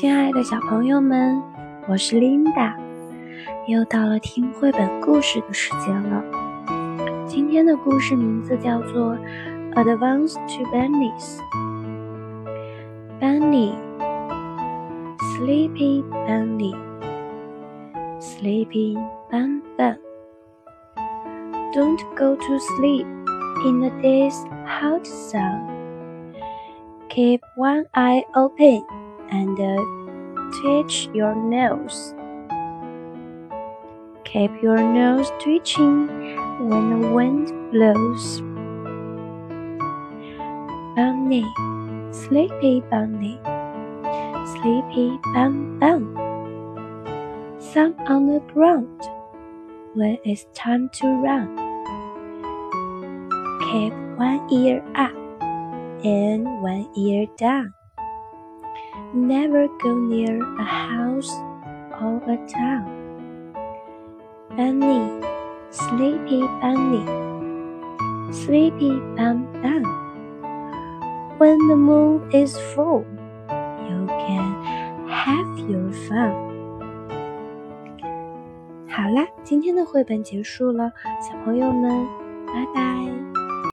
亲爱的小朋友们，我是 Linda，又到了听绘本故事的时间了。今天的故事名字叫做《Advance to Bunnies》。Bunny, sleepy bunny, sleepy bun bun. Don't go to sleep in the day's hot sun. Keep one eye open and uh, twitch your nose. Keep your nose twitching when the wind blows. Bunny, sleepy bunny, sleepy bun bun. Some on the ground when it's time to run. Keep one ear up and one ear down Never go near a house or a town. Bunny, sleepy bunny, sleepy bun bun. When the moon is full, you can have your fun. 好啦，今天的绘本结束了，小朋友们，拜拜。